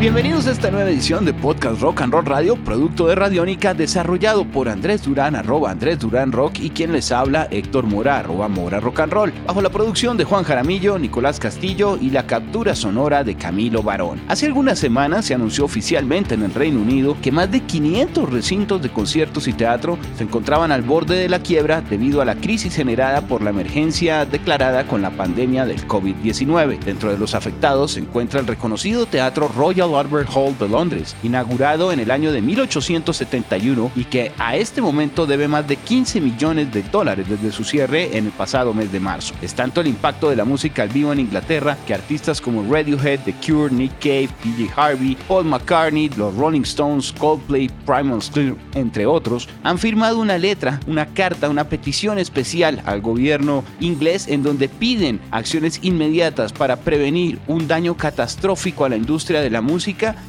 Bienvenidos a esta nueva edición de Podcast Rock and Roll Radio, producto de Radiónica, desarrollado por Andrés Durán, arroba Andrés Durán Rock, y quien les habla, Héctor Mora, arroba Mora Rock and Roll, bajo la producción de Juan Jaramillo, Nicolás Castillo y la captura sonora de Camilo Barón. Hace algunas semanas se anunció oficialmente en el Reino Unido que más de 500 recintos de conciertos y teatro se encontraban al borde de la quiebra debido a la crisis generada por la emergencia declarada con la pandemia del COVID-19. Dentro de los afectados se encuentra el reconocido Teatro Royal Albert Hall de Londres, inaugurado en el año de 1871 y que a este momento debe más de 15 millones de dólares desde su cierre en el pasado mes de marzo. Es tanto el impacto de la música al vivo en Inglaterra que artistas como Radiohead, The Cure, Nick Cave, PJ Harvey, Paul McCartney, los Rolling Stones, Coldplay, Primal Scream, entre otros, han firmado una letra, una carta, una petición especial al gobierno inglés en donde piden acciones inmediatas para prevenir un daño catastrófico a la industria de la música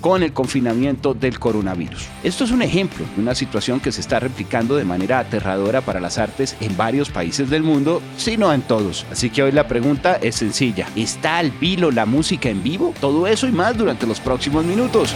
con el confinamiento del coronavirus. Esto es un ejemplo de una situación que se está replicando de manera aterradora para las artes en varios países del mundo, si no en todos. Así que hoy la pregunta es sencilla. ¿Está al vilo la música en vivo? Todo eso y más durante los próximos minutos.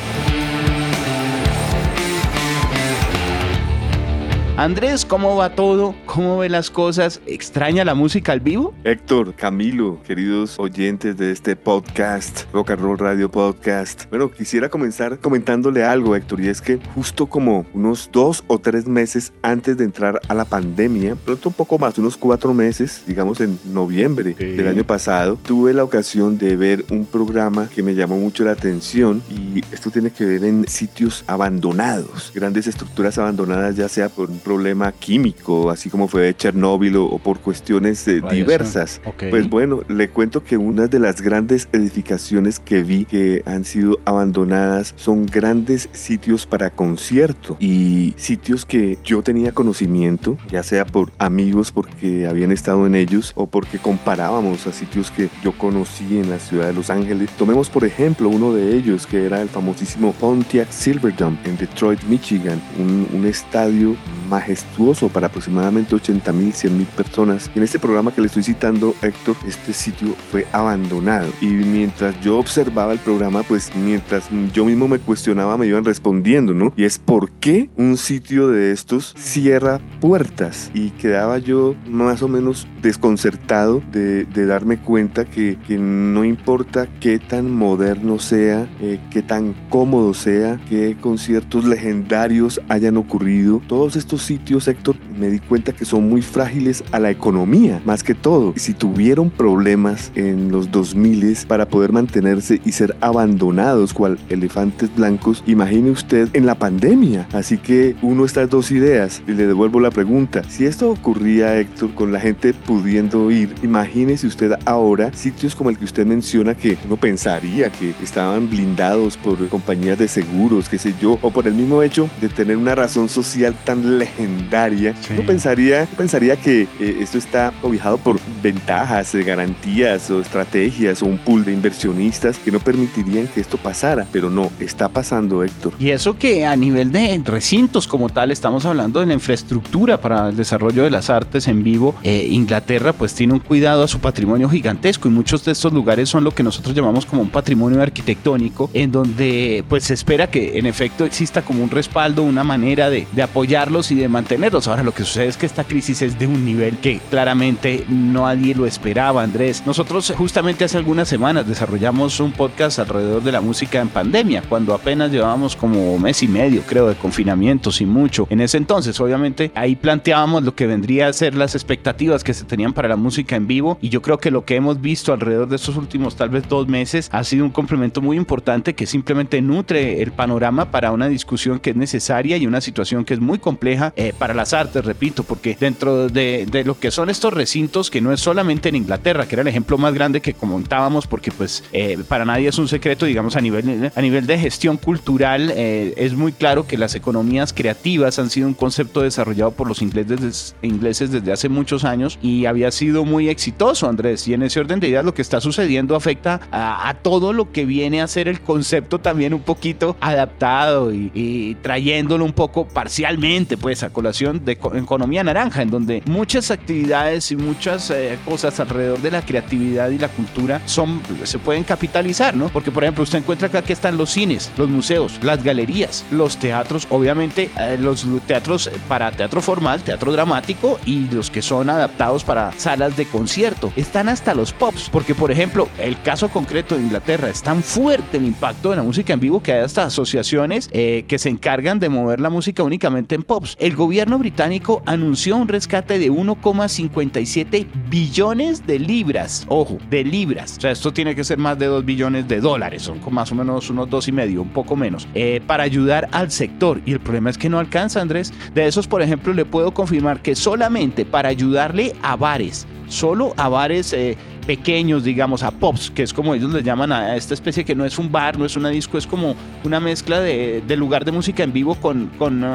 Andrés, ¿cómo va todo? ¿Cómo ve las cosas? ¿Extraña la música al vivo? Héctor, Camilo, queridos oyentes de este podcast, Rock and Roll Radio Podcast. Bueno, quisiera comenzar comentándole algo, Héctor, y es que justo como unos dos o tres meses antes de entrar a la pandemia, pronto un poco más, unos cuatro meses, digamos en noviembre del año pasado, tuve la ocasión de ver un programa que me llamó mucho la atención y esto tiene que ver en sitios abandonados, grandes estructuras abandonadas, ya sea por problema químico, así como fue de Chernóbil o, por cuestiones eh, diversas. Pues bueno, le cuento que una de las grandes edificaciones que vi que han sido abandonadas son grandes sitios para concierto y sitios que yo tenía conocimiento, ya sea por amigos porque habían estado en ellos o porque comparábamos a sitios que yo conocí en la ciudad de Los Ángeles. Tomemos por ejemplo uno de ellos que era el famosísimo Pontiac Silverdome en Detroit, Michigan, un, un estadio majestuoso para aproximadamente 80 mil, 100 mil personas. Y en este programa que le estoy citando, Héctor, este sitio fue abandonado. Y mientras yo observaba el programa, pues mientras yo mismo me cuestionaba, me iban respondiendo, ¿no? Y es por qué un sitio de estos cierra puertas. Y quedaba yo más o menos desconcertado de, darme cuenta que, que, no importa qué tan moderno sea, eh, qué tan cómodo sea, qué conciertos legendarios hayan ocurrido, todos estos sitios, Héctor, me di cuenta que son muy frágiles a la economía, más que todo. Si tuvieron problemas en los 2000 para poder mantenerse y ser abandonados cual elefantes blancos, imagine usted en la pandemia. Así que uno estas dos ideas y le devuelvo la pregunta. Si esto ocurría, Héctor, con la gente pudiendo ir, imagínese usted ahora sitios como el que usted menciona que uno pensaría que estaban blindados por compañías de seguros, qué sé yo, o por el mismo hecho de tener una razón social tan legendaria legendaria. Yo pensaría, pensaría que eh, esto está cobijado por ventajas, de garantías o estrategias o un pool de inversionistas que no permitirían que esto pasara, pero no, está pasando, Héctor. Y eso que a nivel de recintos como tal, estamos hablando de la infraestructura para el desarrollo de las artes en vivo. Eh, Inglaterra pues tiene un cuidado a su patrimonio gigantesco y muchos de estos lugares son lo que nosotros llamamos como un patrimonio arquitectónico en donde pues se espera que en efecto exista como un respaldo, una manera de, de apoyarlos y de mantenerlos. Ahora lo que sucede es que esta crisis es de un nivel que claramente nadie lo esperaba, Andrés.Nosotros justamente hace algunas semanas desarrollamos un podcast alrededor de la música en pandemia, cuando apenas llevábamos como mes y medio, creo, de confinamiento, sin mucho. En ese entonces, obviamente, ahí planteábamos lo que vendría a ser las expectativas que se tenían para la música en vivo y yo creo que lo que hemos visto alrededor de estos últimos tal vez dos meses ha sido un complemento muy importante que simplemente nutre el panorama para una discusión que es necesaria y una situación que es muy compleja eh, para las artes, repito, porque dentro de, de, lo que son estos recintos, que no es solamente en Inglaterra, que era el ejemplo más grande que comentábamos, porque pues eh, para nadie es un secreto, digamos, a nivel, a nivel de gestión cultural, eh, es muy claro que las economías creativas han sido un concepto desarrollado por los ingleses, ingleses desde hace muchos años y había sido muy exitoso, Andrés. Y en ese orden de ideas lo que está sucediendo afecta a, todo lo que viene a ser el concepto también un poquito adaptado y, y trayéndolo un poco parcialmente, pues, a colación de economía naranja, en donde muchas actividades y muchas eh, cosas alrededor de la creatividad y la cultura son, se pueden capitalizar, ¿no? Porque, por ejemplo, usted encuentra acá que están los cines, los museos, las galerías, los teatros, obviamente eh, los teatros para teatro formal, teatro dramático y los que son adaptados para salas de concierto. Están hasta los pops, porque, por ejemplo, el caso concreto de Inglaterra es tan fuerte el impacto de la música en vivo que hay hasta asociaciones eh, que se encargan de mover la música únicamente en pops. El gobierno británico anunció un rescate de 1,57 billones de libras. Ojo, de libras. O sea, esto tiene que ser más de 2 billones de dólares. Son más o menos unos dos y medio, un poco menos, eh, para ayudar al sector. Y el problema es que no alcanza, Andrés. De esos, por ejemplo, le puedo confirmar que solamente para ayudarle a bares, solo a bares... Eh, pequeños, digamos, a pops, que es como ellos le llaman a esta especie que no es un bar, no es una disco, es como una mezcla de, lugar de música en vivo con, uh,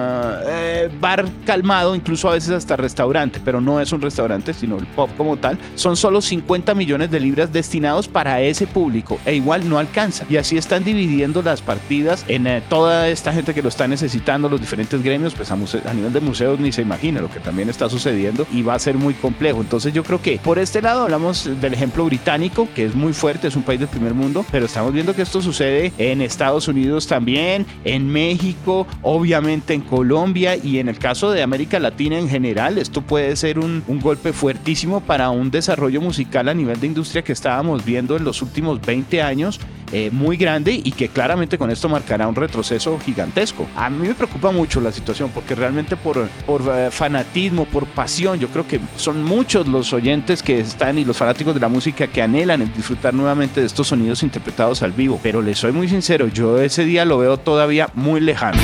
eh, bar calmado, incluso a veces hasta restaurante, pero no es un restaurante, sino el pop como tal. Son solo 50 millones de libras destinados para ese público e igual no alcanza. Y así están dividiendo las partidas en eh, toda esta gente que lo está necesitando, los diferentes gremios, pues a, a nivel de museos ni se imagina lo que también está sucediendo y va a ser muy complejo. Entonces yo creo que por este lado hablamos del ejemplo británico, que es muy fuerte, es un país del primer mundo, pero estamos viendo que esto sucede en Estados Unidos también, en México, obviamente en Colombia y en el caso de América Latina en general, esto puede ser un, un golpe fuertísimo para un desarrollo musical a nivel de industria que estábamos viendo en los últimos 20 años eh, muy grande y que claramente con esto marcará un retroceso gigantesco. A mí me preocupa mucho la situación porque realmente por, por uh, fanatismo, por pasión, yo creo que son muchos los oyentes que están y los fanáticos de la música que anhelan el disfrutar nuevamente de estos sonidos interpretados al vivo. Pero les soy muy sincero, yo ese día lo veo todavía muy lejano.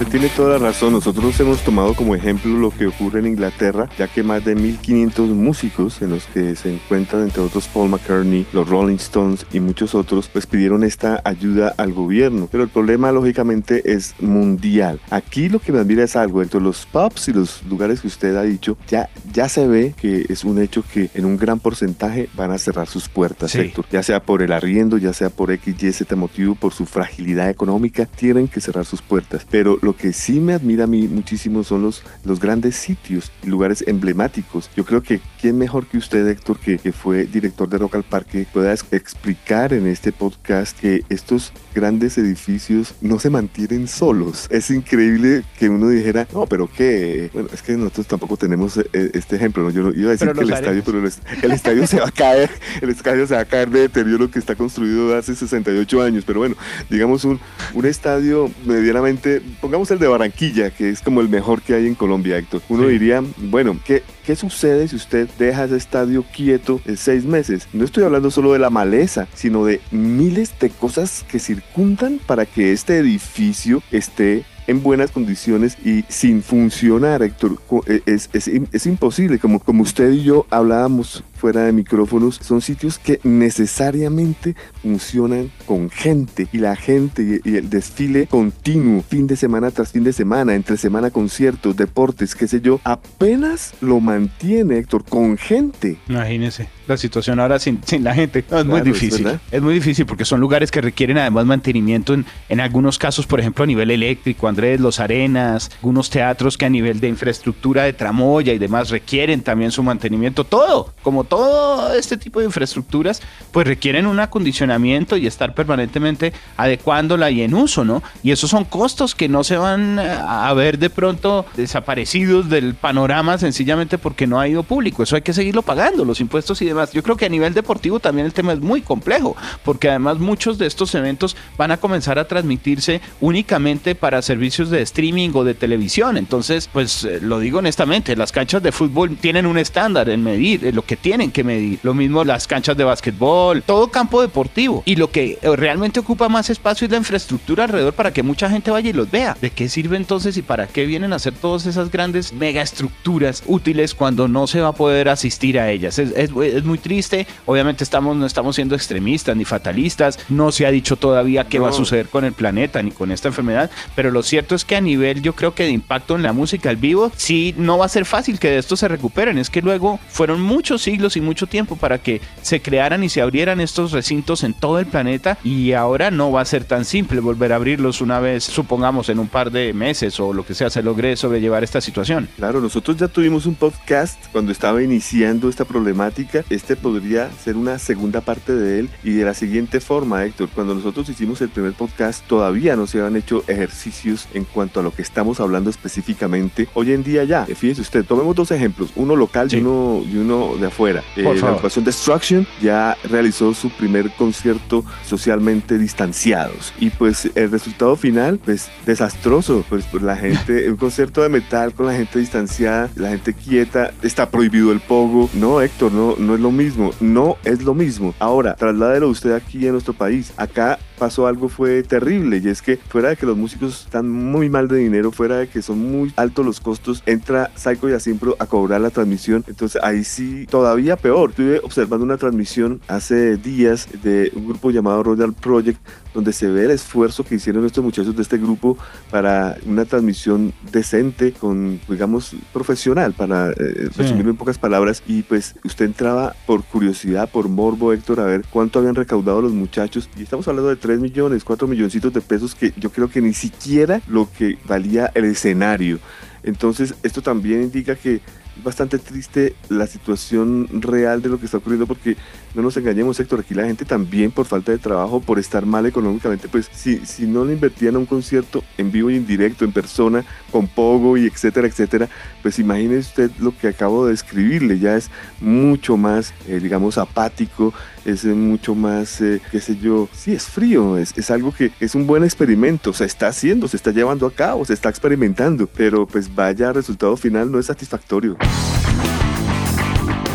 Usted tiene toda la razón. Nosotros hemos tomado como ejemplo lo que ocurre en Inglaterra, ya que más de 1500 músicos, en los que se encuentran entre otros Paul McCartney, los Rolling Stones y muchos otros, pues pidieron esta ayuda al gobierno. Pero el problema, lógicamente, es mundial. Aquí lo que me admira es algo. Entre los pubs y los lugares que usted ha dicho, ya, ya se ve que es un hecho que en un gran porcentaje van a cerrar sus puertas, sí. Héctor. Ya sea por el arriendo, ya sea por X, Y, Z motivo, por su fragilidad económica, tienen que cerrar sus puertas. Pero lo que sí me admira a mí muchísimo son los, los grandes sitios, lugares emblemáticos. Yo creo que quién mejor que usted, Héctor, que, que fue director de Rock al Parque, pueda explicar en este podcast que estos grandes edificios no se mantienen solos. Es increíble que uno dijera, no, pero qué, bueno, es que nosotros tampoco tenemos este ejemplo, ¿no? Yo iba a decir pero que el estadio, pero el, el estadio se va a caer, el estadio se va a caer de deterioro que está construido hace 68 años, pero bueno, digamos un, un estadio medianamente, pongamos el de Barranquilla, que es como el mejor que hay en Colombia, Héctor. Uno sí. diría, bueno, ¿qué, ¿qué sucede si usted deja ese estadio quieto en seis meses? No estoy hablando solo de la maleza, sino de miles de cosas que circundan para que este edificio esté en buenas condiciones y sin funcionar, Héctor. Es, es, es, imposible, como, como usted y yo hablábamos fuera de micrófonos, son sitios que necesariamente funcionan con gente y la gente y el desfile continuo, fin de semana tras fin de semana, entre semana conciertos, deportes, qué sé yo, apenas lo mantiene Héctor con gente. Imagínese la situación ahora sin, sin la gente. No, es claro, muy difícil. ¿es, es, muy difícil porque son lugares que requieren además mantenimiento en, en algunos casos, por ejemplo, a nivel eléctrico, Andrés, los arenas, algunos teatros que a nivel de infraestructura de tramoya y demás requieren también su mantenimiento, todo, como todo este tipo de infraestructuras, pues requieren un acondicionamiento y estar permanentemente adecuándola y en uso, ¿no? Y esos son costos que no se van a ver de pronto desaparecidos del panorama sencillamente porque no ha ido público. Eso hay que seguirlo pagando, los impuestos y demás yo creo que a nivel deportivo también el tema es muy complejo, porque además muchos de estos eventos van a comenzar a transmitirse únicamente para servicios de streaming o de televisión. Entonces, pues eh, lo digo honestamente, las canchas de fútbol tienen un estándar en medir, en lo que tienen que medir. Lo mismo las canchas de básquetbol, todo campo deportivo. Y lo que eh, realmente ocupa más espacio es la infraestructura alrededor para que mucha gente vaya y los vea. ¿De qué sirve entonces y para qué vienen a hacer todas esas grandes megaestructuras útiles cuando no se va a poder asistir a ellas? Es, es, es muy triste. Obviamente estamos, no estamos siendo extremistas ni fatalistas. No se ha dicho todavía qué no. va a suceder con el planeta ni con esta enfermedad. Pero lo cierto es que a nivel, yo creo que de impacto en la música al vivo, sí no va a ser fácil que de esto se recuperen. Es que luego fueron muchos siglos y mucho tiempo para que se crearan y se abrieran estos recintos en todo el planeta y ahora no va a ser tan simple volver a abrirlos una vez, supongamos, en un par de meses o lo que sea, se logre sobrellevar esta situación. Claro, nosotros ya tuvimos un podcast cuando estaba iniciando esta problemática. Este podría ser una segunda parte de él y de la siguiente forma, Héctor. Cuando nosotros hicimos el primer podcast, todavía no se habían hecho ejercicios en cuanto a lo que estamos hablando específicamente. Hoy en día ya, fíjese usted, tomemos dos ejemplos, uno local sí. y, uno, y uno de afuera. Por eh, favor. la agrupación Destruction ya realizó su primer concierto socialmente distanciados. Y pues el resultado final pues desastroso. Pues, pues la gente un concierto de metal con la gente distanciada la gente quieta está prohibido el pogo. No Héctor no no es lo mismo. No es lo mismo. Ahora trasládelo usted aquí en nuestro país. Acá pasó algo fue terrible y es que fuera de que los músicos están muy mal de dinero, fuera de que son muy altos los costos, entra Psycho y Asimpro a cobrar la transmisión. Entonces ahí sí, todavía peor. Estuve observando una transmisión hace días de un grupo llamado Royal Project donde se ve el esfuerzo que hicieron estos muchachos de este grupo para una transmisión decente, con, digamos, profesional, para eh, sí. resumirlo en pocas palabras. Y pues usted entraba por curiosidad, por morbo, Héctor, a ver cuánto habían recaudado los muchachos. Y estamos hablando de 3 millones, 4 milloncitos de pesos que yo creo que ni siquiera lo que valía el escenario. Entonces, esto también indica que es bastante triste la situación real de lo que está ocurriendo porque no nos engañemos, sector aquí la gente también por falta de trabajo, por estar mal económicamente, pues si, si no le invertían a un concierto en vivo y en directo, en persona, con pogo y etcétera, etcétera, pues imagínese usted lo que acabo de describirle, ya es mucho más, eh, digamos, apático, es mucho más, eh, qué sé yo, sí, es frío, es, es algo que es un buen experimento, se está haciendo, se está llevando a cabo, se está experimentando, pero pues vaya, resultado final no es satisfactorio.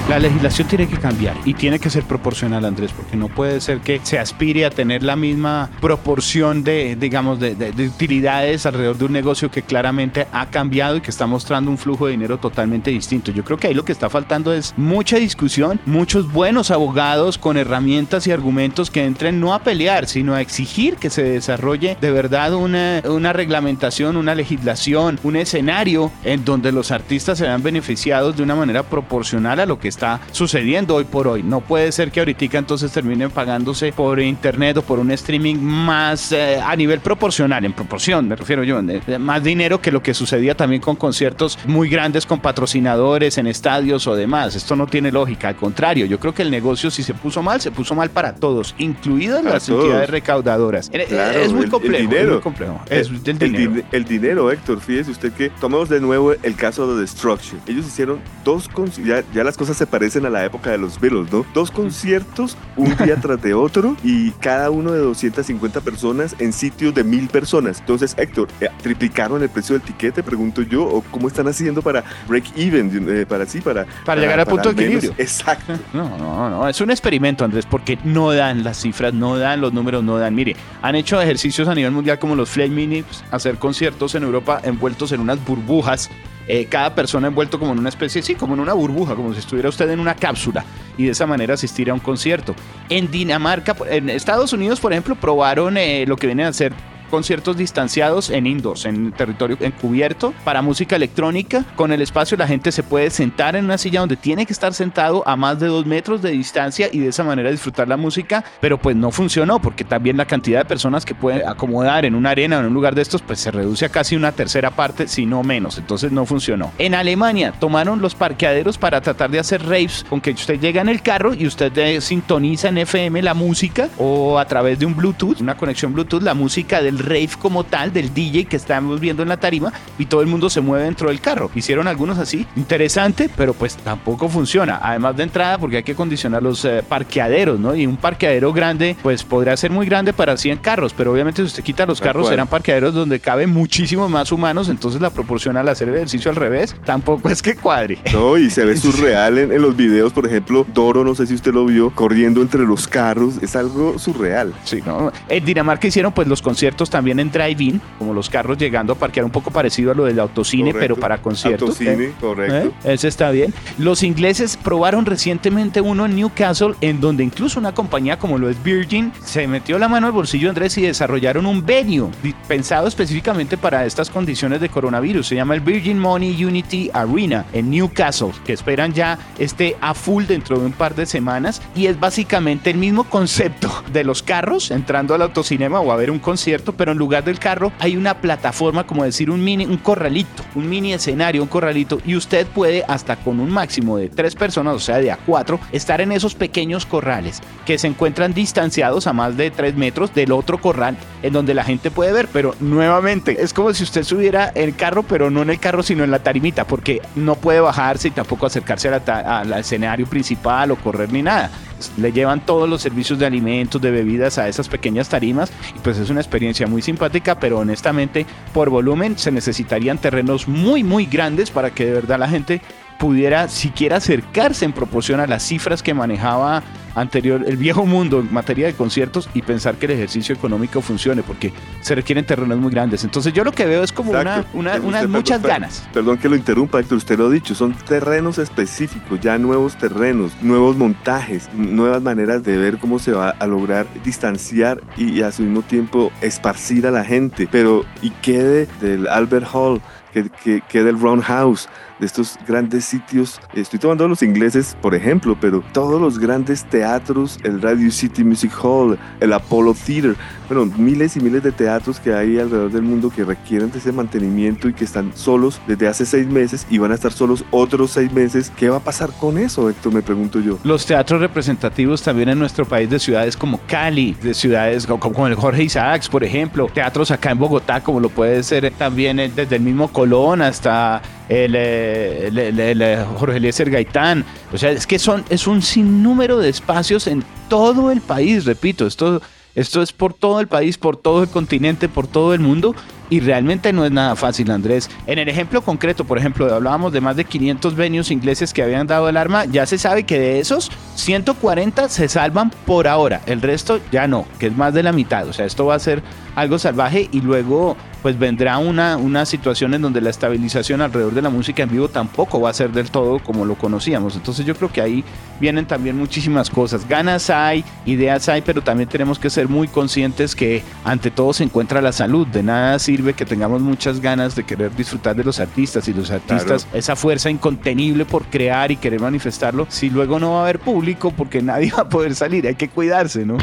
La legislación tiene que cambiar y tiene que ser proporcional, Andrés, porque no puede ser que se aspire a tener la misma proporción de, digamos, de, de, de, utilidades alrededor de un negocio que claramente ha cambiado y que está mostrando un flujo de dinero totalmente distinto. Yo creo que ahí lo que está faltando es mucha discusión, muchos buenos abogados con herramientas y argumentos que entren no a pelear, sino a exigir que se desarrolle de verdad una, una reglamentación, una legislación, un escenario en donde los artistas se vean beneficiados de una manera proporcional a lo que está sucediendo hoy por hoy. No puede ser que ahorita entonces terminen pagándose por internet o por un streaming más eh, a nivel proporcional, en proporción, me refiero yo, de más dinero que lo que sucedía también con conciertos muy grandes con patrocinadores en estadios o demás. Esto no tiene lógica, al contrario, yo creo que el negocio si se puso mal, se puso mal para todos, incluidas para las todos. entidades recaudadoras. Eh, claro, es muy complejo. El dinero. Es muy complejo. Es el, del dinero. El, el, dinero, Héctor, fíjese usted que tomemos de nuevo el caso de Destruction. Ellos hicieron dos, ya, ya las cosas se parecen a la época de los Beatles, ¿no? Dos conciertos, un día tras de otro, y cada uno de 250 personas en sitios de mil personas. Entonces, Héctor, eh, ¿triplicaron el precio del tiquete? Pregunto yo, ¿o cómo están haciendo para break even? Eh, para sí, para, para, para llegar al punto de equilibrio. Exacto. No, no, no, es un experimento, Andrés, porque no dan las cifras, no dan los números, no dan. Mire, han hecho ejercicios a nivel mundial como los Flame Minis, hacer conciertos en Europa envueltos en unas burbujas eh, cada persona envuelto como en una especie, sí, como en una burbuja, como si estuviera usted en una cápsula y de esa manera asistir a un concierto. En Dinamarca, en Estados Unidos, por ejemplo, probaron eh, lo que viene a ser conciertos distanciados en indoors, en territorio encubierto, para música electrónica. Con el espacio la gente se puede sentar en una silla donde tiene que estar sentado a más de dos metros de distancia y de esa manera disfrutar la música, pero pues no funcionó porque también la cantidad de personas que puede acomodar en una arena o en un lugar de estos pues se reduce a casi una tercera parte, si no menos, entonces no funcionó. En Alemania tomaron los parqueaderos para tratar de hacer raves con que usted llega en el carro y usted sintoniza en FM la música o a través de un Bluetooth, una conexión Bluetooth, la música del del rave como tal, del DJ que estamos viendo en la tarima y todo el mundo se mueve dentro del carro. Hicieron algunos así, interesante, pero pues tampoco funciona. Además de entrada, porque hay que condicionar los eh, parqueaderos, ¿no? Y un parqueadero grande, pues podría ser muy grande para 100 carros, pero obviamente si usted quita los carros, serán parqueaderos donde caben muchísimos más humanos, entonces la proporción al hacer el ejercicio al revés tampoco es que cuadre. No, y se ve surreal en, en los videos, por ejemplo, Doro, no sé si usted lo vio, corriendo entre los carros, es algo surreal. Sí, ¿no? En Dinamarca hicieron pues los conciertos también en drive-in, como los carros llegando a parquear un poco parecido a lo del autocine, Correcto. pero para conciertos. Autocine, ¿eh? correcto. ¿Eh? Ese está bien. Los ingleses probaron recientemente uno en Newcastle, en donde incluso una compañía como lo es Virgin se metió la mano al bolsillo Andrés y desarrollaron un venue pensado específicamente para estas condiciones de coronavirus. Se llama el Virgin Money Unity Arena en Newcastle, que esperan ya esté a full dentro de un par de semanas y es básicamente el mismo concepto de los carros entrando al autocinema o a ver un concierto, pero en lugar del carro hay una plataforma, como decir un mini, un corralito, un mini escenario, un corralito y usted puede hasta con un máximo de tres personas, o sea, de a cuatro, estar en esos pequeños corrales que se encuentran distanciados a más de tres metros del otro corral en donde la gente puede ver, pero nuevamente es como si usted subiera el carro, pero no en el carro, sino en la tarimita, porque no puede bajarse y tampoco acercarse al escenario principal o correr ni nada. Le llevan todos los servicios de alimentos, de bebidas a esas pequeñas tarimas y pues es una experiencia muy simpática, pero honestamente por volumen se necesitarían terrenos muy muy grandes para que de verdad la gente pudiera siquiera acercarse en proporción a las cifras que manejaba anterior el viejo mundo en materia de conciertos y pensar que el ejercicio económico funcione porque se requieren terrenos muy grandes. Entonces yo lo que veo es como una, Exacto. una- Usted, unas muchas perdón, ganas. Perdón que lo interrumpa, Héctor, usted lo ha dicho, son terrenos específicos, ya nuevos terrenos, nuevos montajes, nuevas maneras de ver cómo se va a lograr distanciar y, a su mismo tiempo esparcir a la gente. Pero, ¿y qué de- del Albert Hall? ¿Qué, qué, qué del Roundhouse? De estos grandes sitios, estoy tomando los ingleses por ejemplo, pero todos los grandes teatros, el Radio City Music Hall, el Apollo Theater, bueno, miles y miles de teatros que hay alrededor del mundo que requieren de ese mantenimiento y que están solos desde hace seis meses y van a estar solos otros seis meses. ¿Qué va a pasar con eso, Héctor? Me pregunto yo. Los teatros representativos también en nuestro país de ciudades como Cali, de ciudades como, el Jorge Isaacs, por ejemplo, teatros acá en Bogotá, como lo puede ser también eh, desde el mismo Colón hasta eh, el, eh, Jorge Eliezer Gaitán. O sea, es que son, es un sinnúmero de espacios en todo el país, repito, esto, esto es por todo el país, por todo el continente, por todo el mundo. Y realmente no es nada fácil, Andrés. En el ejemplo concreto, por ejemplo, hablábamos de más de 500 venues ingleses que habían dado el arma. Ya se sabe que de esos, 140 se salvan por ahora. El resto ya no, que es más de la mitad. O sea, esto va a ser algo salvaje y luego pues vendrá una, una situación en donde la estabilización alrededor de la música en vivo tampoco va a ser del todo como lo conocíamos. Entonces yo creo que ahí vienen también muchísimas cosas. Ganas hay, ideas hay, pero también tenemos que ser muy conscientes que ante todo se encuentra la salud. De nada sirve que tengamos muchas ganas de querer disfrutar de los artistas y los artistas, esa fuerza incontenible por crear y querer manifestarlo, si luego no va a haber público porque nadie va a poder salir, hay que cuidarse, ¿no?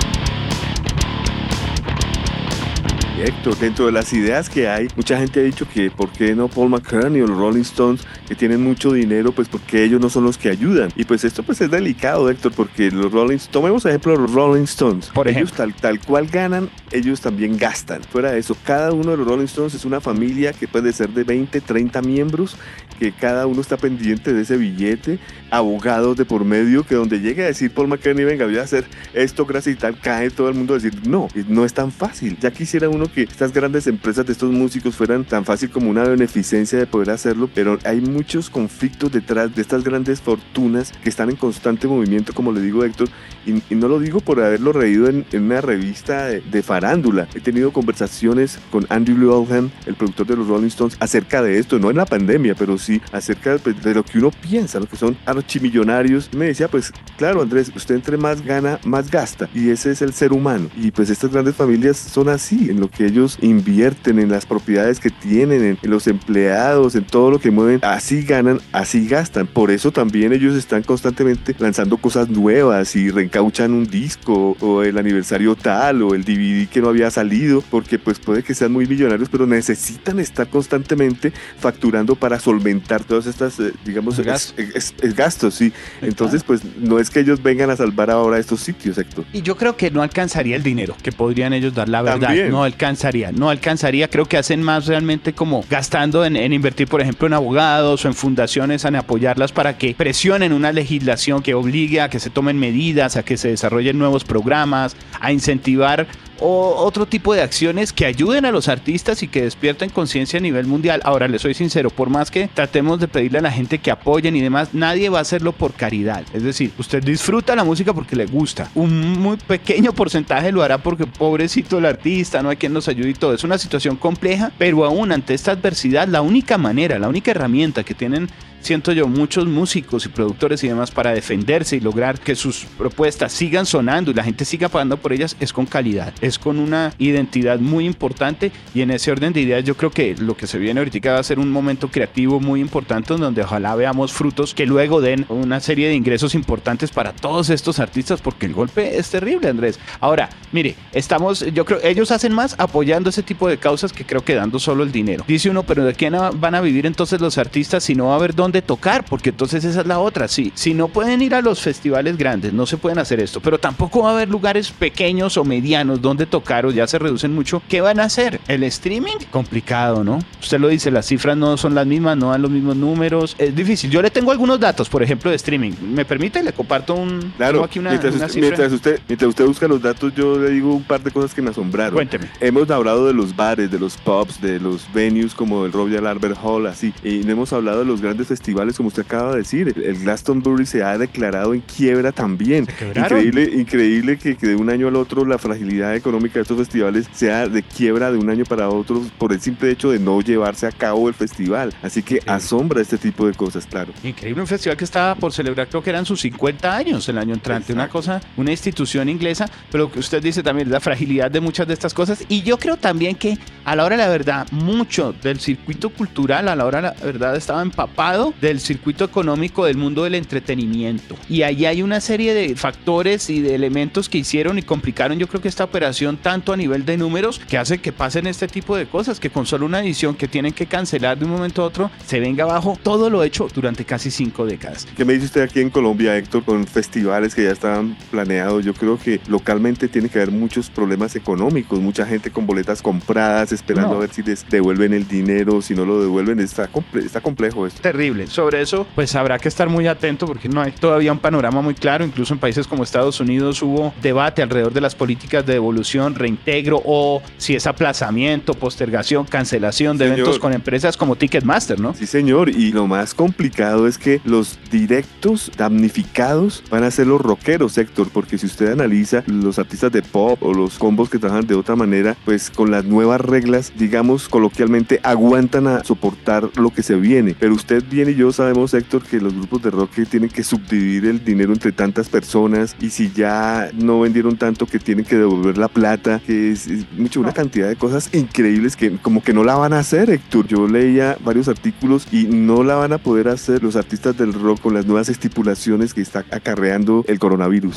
Héctor, dentro de las ideas que hay, mucha gente ha dicho que por qué no Paul McCartney o los Rolling Stones, que tienen mucho dinero, pues porque ellos no son los que ayudan. Y pues esto pues es delicado, Héctor, porque los Rolling tomemos ejemplo los Rolling Stones. Por ellos tal, tal cual ganan, ellos también gastan. Fuera de eso, cada uno de los Rolling Stones es una familia que puede ser de 20, 30 miembros, que cada uno está pendiente de ese billete, abogados de por medio, que donde llegue a decir Paul McCartney, venga, voy a hacer esto, gracias y tal, cae todo el mundo a decir, no, no es tan fácil. Ya quisiera uno que estas grandes empresas de estos músicos fueran tan fácil como una beneficencia de poder hacerlo, pero hay muchos conflictos detrás de estas grandes fortunas que están en constante movimiento, como le digo Héctor, y, y no lo digo por haberlo reído en, en una revista de, de, farándula. He tenido conversaciones con Andrew Oldham, el productor de los Rolling Stones, acerca de esto, no en la pandemia, pero sí acerca de, de lo que uno piensa, lo que son archimillonarios. Y me decía, pues claro Andrés, usted entre más gana, más gasta, y ese es el ser humano. Y pues estas grandes familias son así, en lo que ellos invierten, en las propiedades que tienen, en, los empleados, en todo lo que mueven, así ganan, así gastan. Por eso también ellos están constantemente lanzando cosas nuevas y reencauchan un disco o el aniversario tal o el DVD que no había salido, porque pues puede que sean muy millonarios, pero necesitan estar constantemente facturando para solventar todas estas, eh, digamos, gastos. Es, es, es gastos, sí. Entonces, pues no es que ellos vengan a salvar ahora estos sitios, Héctor. Y yo creo que no alcanzaría el dinero que podrían ellos dar, la verdad. También. No alcanzaría, no alcanzaría. Creo que hacen más realmente como gastando en, en invertir, por ejemplo, en abogados o en fundaciones, en apoyarlas para que presionen una legislación que obligue a que se tomen medidas, a que se desarrollen nuevos programas, a incentivar o otro tipo de acciones que ayuden a los artistas y que despierten conciencia a nivel mundial. Ahora, les soy sincero, por más que tratemos de pedirle a la gente que apoyen y demás, nadie va a hacerlo por caridad. Es decir, usted disfruta la música porque le gusta. Un muy pequeño porcentaje lo hará porque pobrecito el artista, no hay quien nos ayude y todo. Es una situación compleja, pero aún ante esta adversidad, la única manera, la única herramienta que tienen siento yo, muchos músicos y productores y demás para defenderse y lograr que sus propuestas sigan sonando y la gente siga pagando por ellas es con calidad, es con una identidad muy importante y en ese orden de ideas yo creo que lo que se viene ahorita va a ser un momento creativo muy importante donde ojalá veamos frutos que luego den una serie de ingresos importantes para todos estos artistas porque el golpe es terrible Andrés. Ahora, mire, estamos, yo creo, ellos hacen más apoyando ese tipo de causas que creo que dando solo el dinero. Dice uno, pero ¿de quién van a vivir entonces los artistas si no va a haber dónde de tocar, porque entonces esa es la otra. Sí, si no pueden ir a los festivales grandes, no se pueden hacer esto, pero tampoco va a haber lugares pequeños o medianos donde tocar o ya se reducen mucho. ¿Qué van a hacer? El streaming, complicado, ¿no? Usted lo dice, las cifras no son las mismas, no dan los mismos números. Es difícil. Yo le tengo algunos datos, por ejemplo, de streaming. ¿Me permite? Le comparto un. Claro, aquí una, mientras, usted, mientras, usted, mientras usted busca los datos, yo le digo un par de cosas que me asombraron. Cuénteme. Hemos hablado de los bares, de los pubs, de los venues como el Royal Albert Hall, así. Y no hemos hablado de los grandes festivales festivales, como usted acaba de decir. El Glastonbury se ha declarado en quiebra también. Increíble, increíble que, que, de un año al otro la fragilidad económica de estos festivales sea de quiebra de un año para otro por el simple hecho de no llevarse a cabo el festival. Así que asombra este tipo de cosas, claro. Increíble, un festival que estaba por celebrar, creo que eran sus 50 años el año entrante. Una cosa, una institución inglesa, pero que usted dice también la fragilidad de muchas de estas cosas. Y yo creo también que a la hora de la verdad, mucho del circuito cultural, a la hora de la verdad, estaba empapado del circuito económico del mundo del entretenimiento. Y ahí hay una serie de factores y de elementos que hicieron y complicaron yo creo que esta operación tanto a nivel de números que hace que pasen este tipo de cosas, que con solo una edición que tienen que cancelar de un momento a otro, se venga abajo todo lo hecho durante casi cinco décadas. ¿Qué me dice usted aquí en Colombia, Héctor, con festivales que ya estaban planeados? Yo creo que localmente tiene que haber muchos problemas económicos, mucha gente con boletas compradas, esperando a ver si les devuelven el dinero, si no lo devuelven, está, está complejo esto. Terrible sobre eso, pues habrá que estar muy atento porque no hay todavía un panorama muy claro. Incluso en países como Estados Unidos hubo debate alrededor de las políticas de devolución, reintegro o si es aplazamiento, postergación, cancelación de eventos con empresas como Ticketmaster, ¿no? Sí, señor. Y lo más complicado es que los directos damnificados van a ser los rockeros, Héctor, porque si usted analiza los artistas de pop o los combos que trabajan de otra manera, pues con las nuevas reglas, digamos coloquialmente, aguantan a soportar lo que se viene. Pero usted viene y yo sabemos, Héctor, que los grupos de rock tienen que subdividir el dinero entre tantas personas y si ya no vendieron tanto que tienen que devolver la plata, que es, mucho, una cantidad de cosas increíbles que como que no la van a hacer, Héctor. Yo leía varios artículos y no la van a poder hacer los artistas del rock con las nuevas estipulaciones que está acarreando el coronavirus.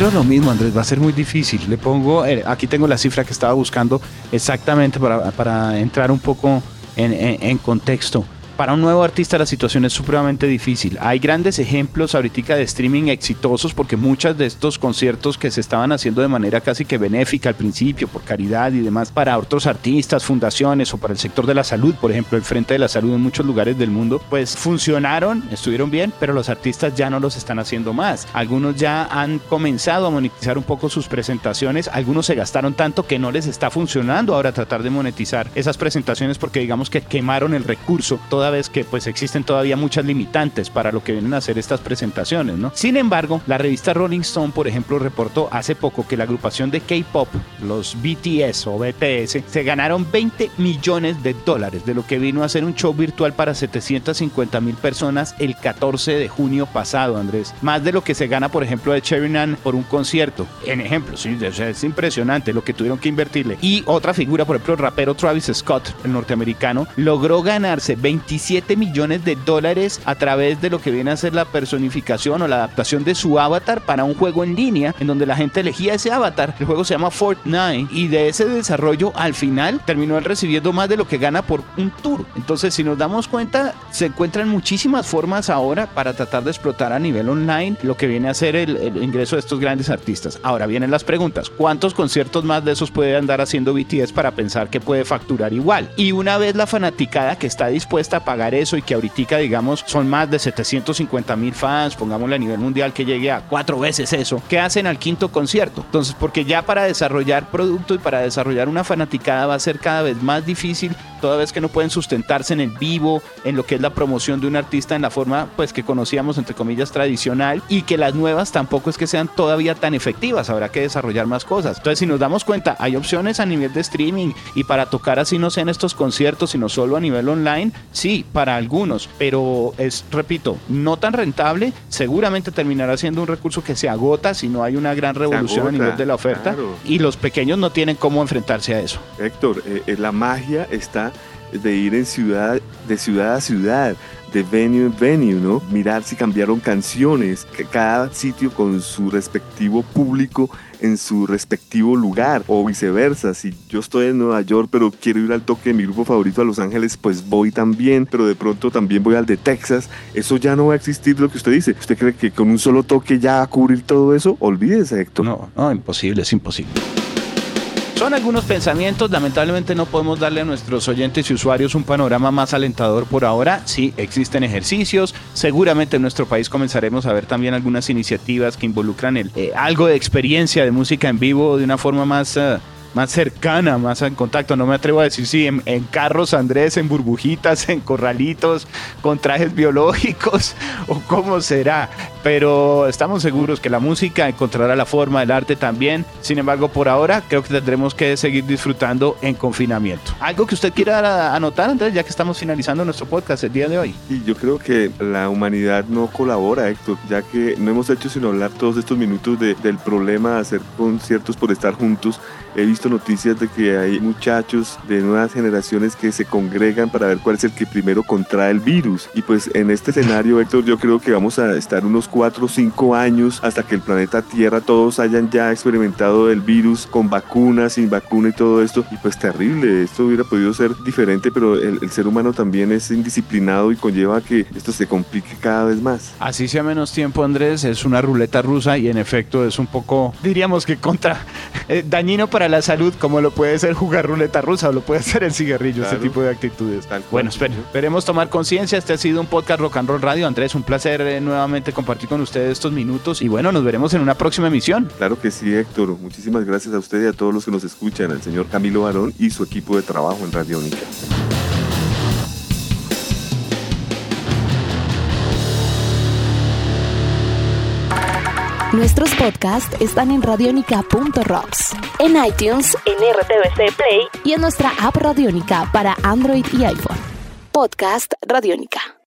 Yo lo mismo, Andrés, va a ser muy difícil. Le pongo, eh, aquí tengo la cifra que estaba buscando exactamente para, para entrar un poco en, en, contexto para un nuevo artista la situación es supremamente difícil. Hay grandes ejemplos ahorita de streaming exitosos porque muchos de estos conciertos que se estaban haciendo de manera casi que benéfica al principio, por caridad y demás, para otros artistas, fundaciones o para el sector de la salud, por ejemplo, el Frente de la Salud en muchos lugares del mundo, pues funcionaron, estuvieron bien, pero los artistas ya no los están haciendo más. Algunos ya han comenzado a monetizar un poco sus presentaciones, algunos se gastaron tanto que no les está funcionando ahora tratar de monetizar esas presentaciones porque digamos que quemaron el recurso vez que pues existen todavía muchas limitantes para lo que vienen a hacer estas presentaciones, ¿no? Sin embargo, la revista Rolling Stone, por ejemplo, reportó hace poco que la agrupación de K-pop, los BTS o BTS, se ganaron 20 millones de dólares de lo que vino a ser un show virtual para 750 mil personas el 14 de junio pasado, Andrés. Más de lo que se gana, por ejemplo, de Sheridan por un concierto. En ejemplo, sí, es impresionante lo que tuvieron que invertirle. Y otra figura, por ejemplo, el rapero Travis Scott, el norteamericano, logró ganarse 20 27 millones de dólares a través de lo que viene a ser la personificación o la adaptación de su avatar para un juego en línea en donde la gente elegía ese avatar. El juego se llama Fortnite y de ese desarrollo al final terminó recibiendo más de lo que gana por un tour. Entonces, si nos damos cuenta, se encuentran muchísimas formas ahora para tratar de explotar a nivel online lo que viene a ser el, el ingreso de estos grandes artistas. Ahora vienen las preguntas. ¿Cuántos conciertos más de esos puede andar haciendo BTS para pensar que puede facturar igual? Y una vez la fanaticada que está dispuesta pagar eso y que ahorita, digamos, son más de 750 mil fans, pongámosle a nivel mundial que llegue a cuatro veces eso, ¿qué hacen al quinto concierto? Entonces, porque ya para desarrollar producto y para desarrollar una fanaticada va a ser cada vez más difícil toda vez que no pueden sustentarse en el vivo, en lo que es la promoción de un artista en la forma pues que conocíamos entre comillas tradicional y que las nuevas tampoco es que sean todavía tan efectivas, habrá que desarrollar más cosas. Entonces si nos damos cuenta, hay opciones a nivel de streaming y para tocar así no sé en estos conciertos, sino solo a nivel online, sí, para algunos, pero es, repito, no tan rentable, seguramente terminará siendo un recurso que se agota si no hay una gran revolución a nivel de la oferta claro. y los pequeños no tienen cómo enfrentarse a eso. Héctor, eh, eh, la magia está de ir en ciudad, de ciudad a ciudad, de venue en venue, ¿no? Mirar si cambiaron canciones, cada sitio con su respectivo público en su respectivo lugar o viceversa. Si yo estoy en Nueva York pero quiero ir al toque de mi grupo favorito a Los Ángeles, pues voy también, pero de pronto también voy al de Texas. Eso ya no va a existir lo que usted dice. ¿Usted cree que con un solo toque ya va a cubrir todo eso? Olvídese, Héctor. No, no, imposible, es imposible. Son algunos pensamientos, lamentablemente no podemos darle a nuestros oyentes y usuarios un panorama más alentador por ahora. Sí, existen ejercicios, seguramente en nuestro país comenzaremos a ver también algunas iniciativas que involucran el, eh, algo de experiencia de música en vivo de una forma más... eh, más cercana, más en contacto. No me atrevo a decir en, en carros, Andrés, en burbujitas, en corralitos, con trajes biológicos o cómo será. Pero estamos seguros que la música encontrará la forma, el arte también. Sin embargo, por ahora creo que tendremos que seguir disfrutando en confinamiento. ¿Algo que usted quiera anotar, Andrés, ya que estamos finalizando nuestro podcast el día de hoy? Y yo creo que la humanidad no colabora, Héctor, ya que no hemos hecho sino hablar todos estos minutos de- del problema de hacer conciertos por estar juntos. He visto noticias de que hay muchachos de nuevas generaciones que se congregan para ver cuál es el que primero contrae el virus. Y pues en este escenario, Héctor, yo creo que vamos a estar unos 4 o 5 años hasta que el planeta Tierra todos hayan ya experimentado el virus con vacunas, sin vacuna y todo esto. Y pues terrible, esto hubiera podido ser diferente, pero el, el ser humano también es indisciplinado y conlleva que esto se complique cada vez más. Así sea menos tiempo, Andrés, es una ruleta rusa y en efecto es un poco, diríamos que contra, eh, dañino para la salud, como lo puede ser jugar ruleta rusa o lo puede ser el cigarrillo, Claro. este tipo de actitudes. Tal. Bueno, espere- esperemos tomar conciencia. Este ha sido un podcast Rock and Roll Radio. Andrés, un placer eh, nuevamente compartir con ustedes estos minutos y bueno, nos veremos en una próxima emisión. Claro que sí, Héctor. Muchísimas gracias a usted y a todos los que nos escuchan, al señor Camilo Barón y su equipo de trabajo en Radiónica. Nuestros podcasts están en radionica.rocks, en iTunes, en RTVC Play y en nuestra app Radionica para Android y iPhone. Podcast Radionica.